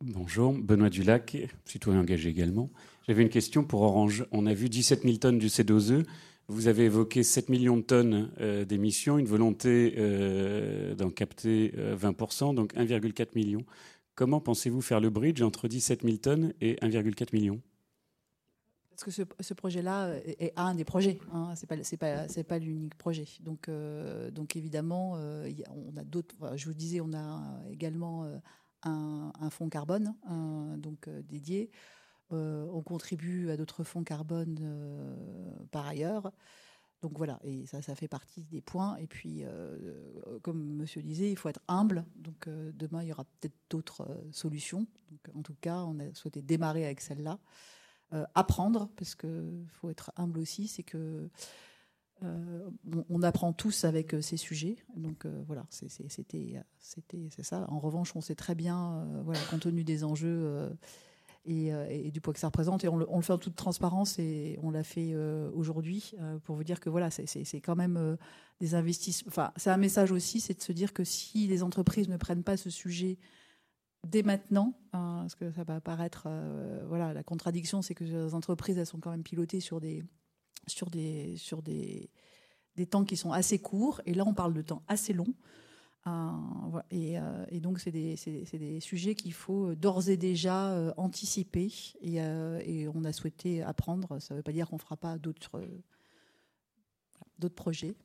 Bonjour, Benoît Dulac, citoyen engagé également. J'avais une question pour Orange. On a vu 17 000 tonnes du C2E. Vous avez évoqué 7 millions de tonnes euh, d'émissions, une volonté euh, d'en capter 20%, euh, donc 1,4 million. Comment pensez-vous faire le bridge entre 17 000 tonnes et 1,4 million parce que ce, projet-là est un des projets, hein, c'est pas pas pas l'unique projet. Donc donc évidemment, on a d'autres. je vous disais, on a également un, fonds carbone donc dédié. Euh, on contribue à d'autres fonds carbone euh, par ailleurs. Donc voilà, et ça, ça fait partie des points. Et puis, comme monsieur disait, il faut être humble. Donc demain, il y aura peut-être d'autres solutions. Donc, en tout cas, on a souhaité démarrer avec celle-là. apprendre, parce qu'il faut être humble aussi, c'est que euh, on, apprend tous avec euh, ces sujets. Donc euh, voilà, c'était ça. En revanche, on sait très bien, voilà, compte tenu des enjeux et, du poids que ça représente, et on le, fait en toute transparence et on l'a fait aujourd'hui pour vous dire que voilà, c'est quand même des investissements. Enfin, c'est un message aussi, c'est de se dire que si les entreprises ne prennent pas ce sujet dès maintenant, hein, parce que ça va apparaître, voilà, la contradiction, c'est que les entreprises, elles sont quand même pilotées sur des sur des, sur des, des temps qui sont assez courts. Et là, on parle de temps assez long. Euh, et, euh, et, donc, c'est des, des, sujets qu'il faut d'ores et déjà euh, anticiper. Et, et, on a souhaité apprendre. Ça ne veut pas dire qu'on ne fera pas d'autres d'autres projets.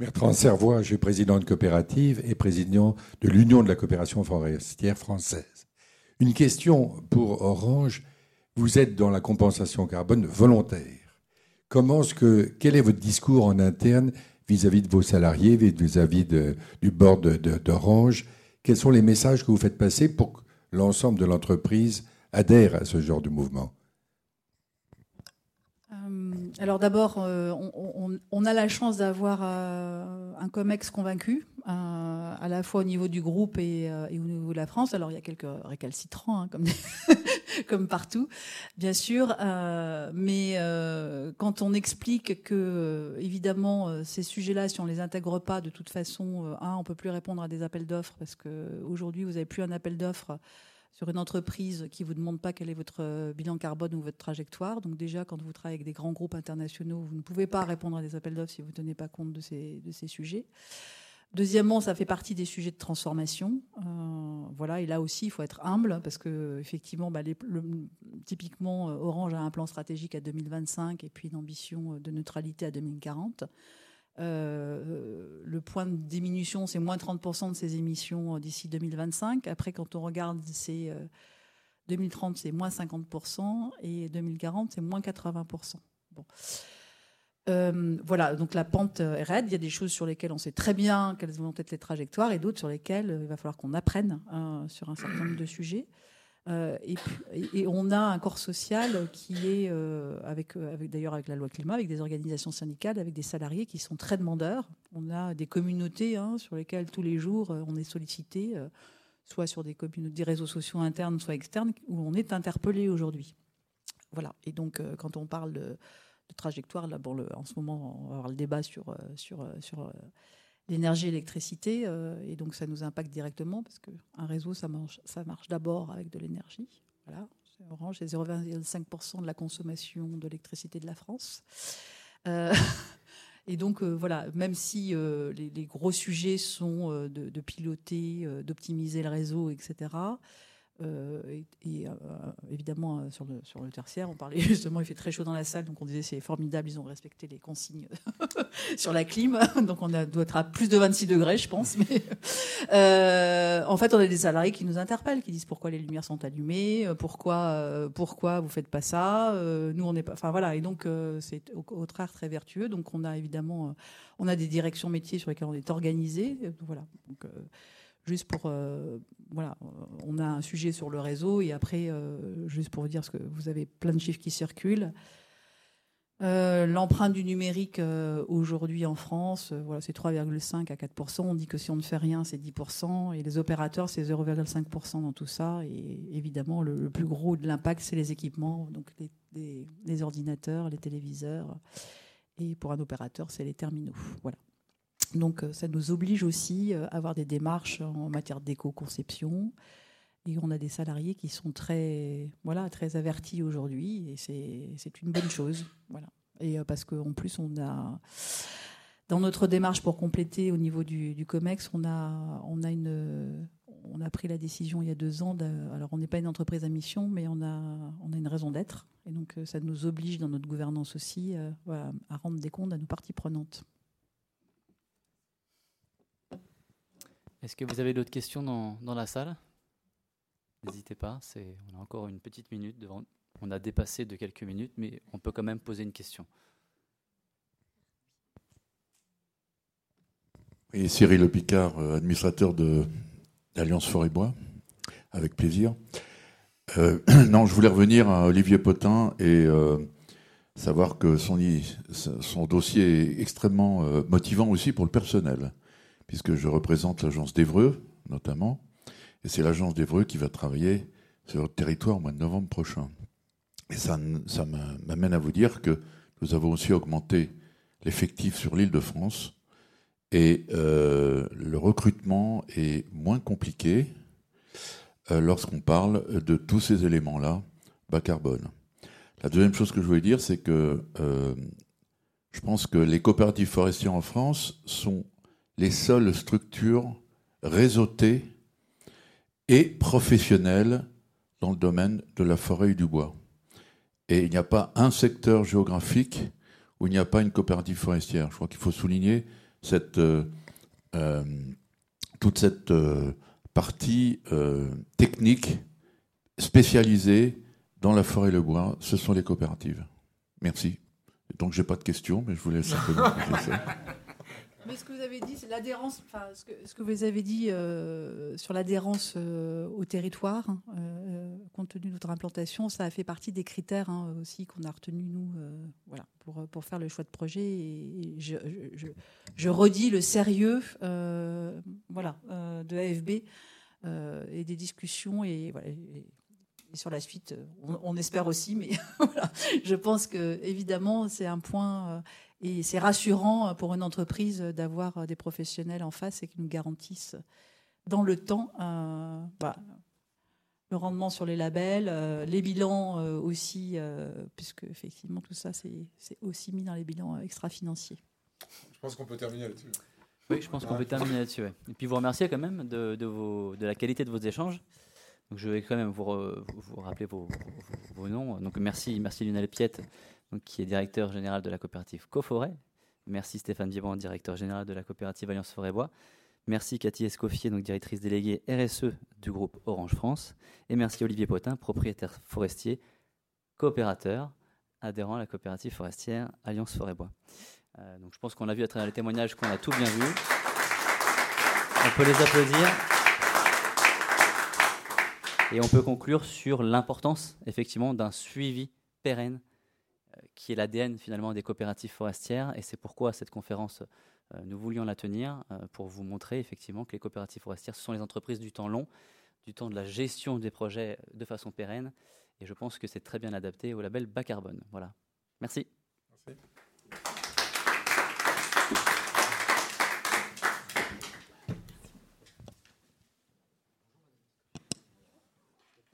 Bertrand Servois, je suis président de coopérative et président de l'Union de la coopération forestière française. Une question pour Orange. Vous êtes dans la compensation carbone volontaire. Comment ce que, quel est votre discours en interne vis-à-vis de vos salariés, vis-à-vis du board d'Orange? Quels sont les messages que vous faites passer pour que l'ensemble de l'entreprise adhère à ce genre de mouvement? Alors d'abord, euh, on, a la chance d'avoir euh, un COMEX convaincu, à la fois au niveau du groupe et, au niveau de la France. Alors il y a quelques récalcitrants, hein, comme, comme partout, bien sûr. mais quand on explique que, évidemment, ces sujets-là, si on les intègre pas, de toute façon, un, on peut plus répondre à des appels d'offres parce qu'aujourd'hui, vous n'avez plus un appel d'offres sur une entreprise qui vous demande pas quel est votre euh, bilan carbone ou votre trajectoire. Donc déjà, quand vous travaillez avec des grands groupes internationaux, vous ne pouvez pas répondre à des appels d'offres si vous ne tenez pas compte de ces, de ces sujets. Deuxièmement, ça fait partie des sujets de transformation. Euh, voilà, et là aussi, il faut être humble parce que effectivement, bah, typiquement, euh, Orange a un plan stratégique à 2025 et puis une ambition de neutralité à 2040. Euh, le point de diminution, c'est moins 30% de ses émissions euh, d'ici 2025. Après, quand on regarde, c'est 2030, euh, c'est moins 50%, et 2040, c'est moins 80%. Bon. voilà, donc la pente est raide. Il y a des choses sur lesquelles on sait très bien quelles vont être les trajectoires, et d'autres sur lesquelles il va falloir qu'on apprenne sur un certain nombre de sujets. Euh, et, on a un corps social qui est, euh, euh, avec d'ailleurs avec la loi climat, avec des organisations syndicales, avec des salariés qui sont très demandeurs. On a des communautés hein, sur lesquelles tous les jours on est sollicité, soit sur des, réseaux sociaux internes, soit externes, où on est interpellé aujourd'hui. Voilà. Et donc quand on parle de, trajectoire, là, bon, en ce moment, on va avoir le débat sur, sur, sur l'énergie, l'électricité, euh, et donc ça nous impacte directement parce qu'un réseau, ça marche, ça marche d'abord avec de l'énergie. Voilà. Orange, c'est 0,25% de la consommation d'électricité de la France. Euh, et donc, euh, voilà, même si les, gros sujets sont de, piloter, d'optimiser le réseau, etc., Euh, et, euh, évidemment, euh, sur le, sur le tertiaire, on parlait justement, il fait très chaud dans la salle, donc on disait c'est formidable, ils ont respecté les consignes sur la clim, donc on a, doit être à plus de 26 degrés, je pense. Mais en fait, on a des salariés qui nous interpellent, qui disent pourquoi les lumières sont allumées, pourquoi, pourquoi vous faites pas ça, nous on n'est pas. Enfin voilà, et donc c'est au contraire très vertueux. Donc on a évidemment, on a des directions métiers sur lesquelles on est organisé. Voilà. Donc, juste pour euh, voilà, on a un sujet sur le réseau et après euh, juste pour vous dire ce que vous avez plein de chiffres qui circulent. Euh, l'empreinte du numérique aujourd'hui en France, voilà, c'est 3,5 à 4% On dit que si on ne fait rien, c'est 10% et les opérateurs, c'est 0,5% dans tout ça. Et évidemment, le, plus gros de l'impact, c'est les équipements, donc les, les, ordinateurs, les téléviseurs. Et pour un opérateur, c'est les terminaux. Voilà. Donc euh, ça nous oblige aussi euh, à avoir des démarches en matière d'éco-conception. Et on a des salariés qui sont très, voilà, très avertis aujourd'hui, et c'est une bonne chose. Voilà. Et euh, parce qu'en plus, on a, dans notre démarche pour compléter au niveau du, COMEX, on a, on, a une, on a pris la décision il y a deux ans. alors, on n'est pas une entreprise à mission, mais on a, on a une raison d'être. Et donc, ça nous oblige dans notre gouvernance aussi à rendre des comptes à nos parties prenantes. Est-ce que vous avez d'autres questions dans, la salle? N'hésitez pas, on a encore une petite minute devant. On a dépassé de quelques minutes, mais on peut quand même poser une question. Oui, Cyril Le Picard, euh, administrateur de l'Alliance Forêt-Bois, avec plaisir. Euh, non, je voulais revenir à Olivier Potin et euh, savoir que son, dossier est extrêmement motivant aussi pour le personnel puisque je représente l'agence d'Evreux, notamment, et c'est l'agence d'Evreux qui va travailler sur le territoire au mois de novembre prochain. Et ça, ça m'amène à vous dire que nous avons aussi augmenté l'effectif sur l'île de France, et euh, le recrutement est moins compliqué euh, lorsqu'on parle de tous ces éléments-là bas carbone. La deuxième chose que je voulais dire, c'est que euh, je pense que les coopératives forestières en France sont les seules structures réseautées et professionnelles dans le domaine de la forêt et du bois. Et il n'y a pas un secteur géographique où il n'y a pas une coopérative forestière. Je crois qu'il faut souligner euh, euh, toute cette euh, partie technique spécialisée dans la forêt et le bois. Ce sont les coopératives. Merci. Donc j'ai pas de questions, mais je voulais simplement ça. Mais ce que vous avez dit, c'est l'adhérence, enfin, ce que, ce que, vous avez dit euh, sur l'adhérence euh, au territoire, hein, euh, compte tenu de notre implantation, ça a fait partie des critères hein, aussi qu'on a retenus, nous, voilà, pour, pour faire le choix de projet. Et, je, je, redis le sérieux voilà, de AFB et des discussions. Et, voilà, sur la suite, on, on espère aussi, mais voilà, je pense que évidemment, c'est un point et c'est rassurant pour une entreprise d'avoir des professionnels en face et qui nous garantissent dans le temps euh, bah, le rendement sur les labels, euh, les bilans euh, aussi, puisque effectivement tout ça c'est aussi mis dans les bilans extra-financiers. Je pense qu'on peut terminer là-dessus. Oui, je pense qu'on peut terminer là-dessus. Et puis vous remercier quand même de, de, la qualité de vos échanges. Donc je vais quand même vous, rappeler vos, noms. Donc merci, merci Lionel Piette qui est directeur général de la coopérative Coforêt. Merci Stéphane Vivant, directeur général de la coopérative Alliance Forêt-Bois. Merci Cathy Escoffier, donc directrice déléguée RSE du groupe Orange France. Et merci Olivier Potin, propriétaire forestier, coopérateur, adhérent à la coopérative forestière Alliance Forêt-Bois. Euh, donc je pense qu'on a vu à travers les témoignages qu'on a tout bien vu. On peut les applaudir. Et on peut conclure sur l'importance, effectivement, d'un suivi pérenne qui est l'ADN finalement des coopératives forestières. Et c'est pourquoi cette conférence, euh, nous voulions la tenir euh, pour vous montrer effectivement que les coopératives forestières, ce sont les entreprises du temps long, du temps de la gestion des projets de façon pérenne. Et je pense que c'est très bien adapté au label bas carbone. Voilà. Merci.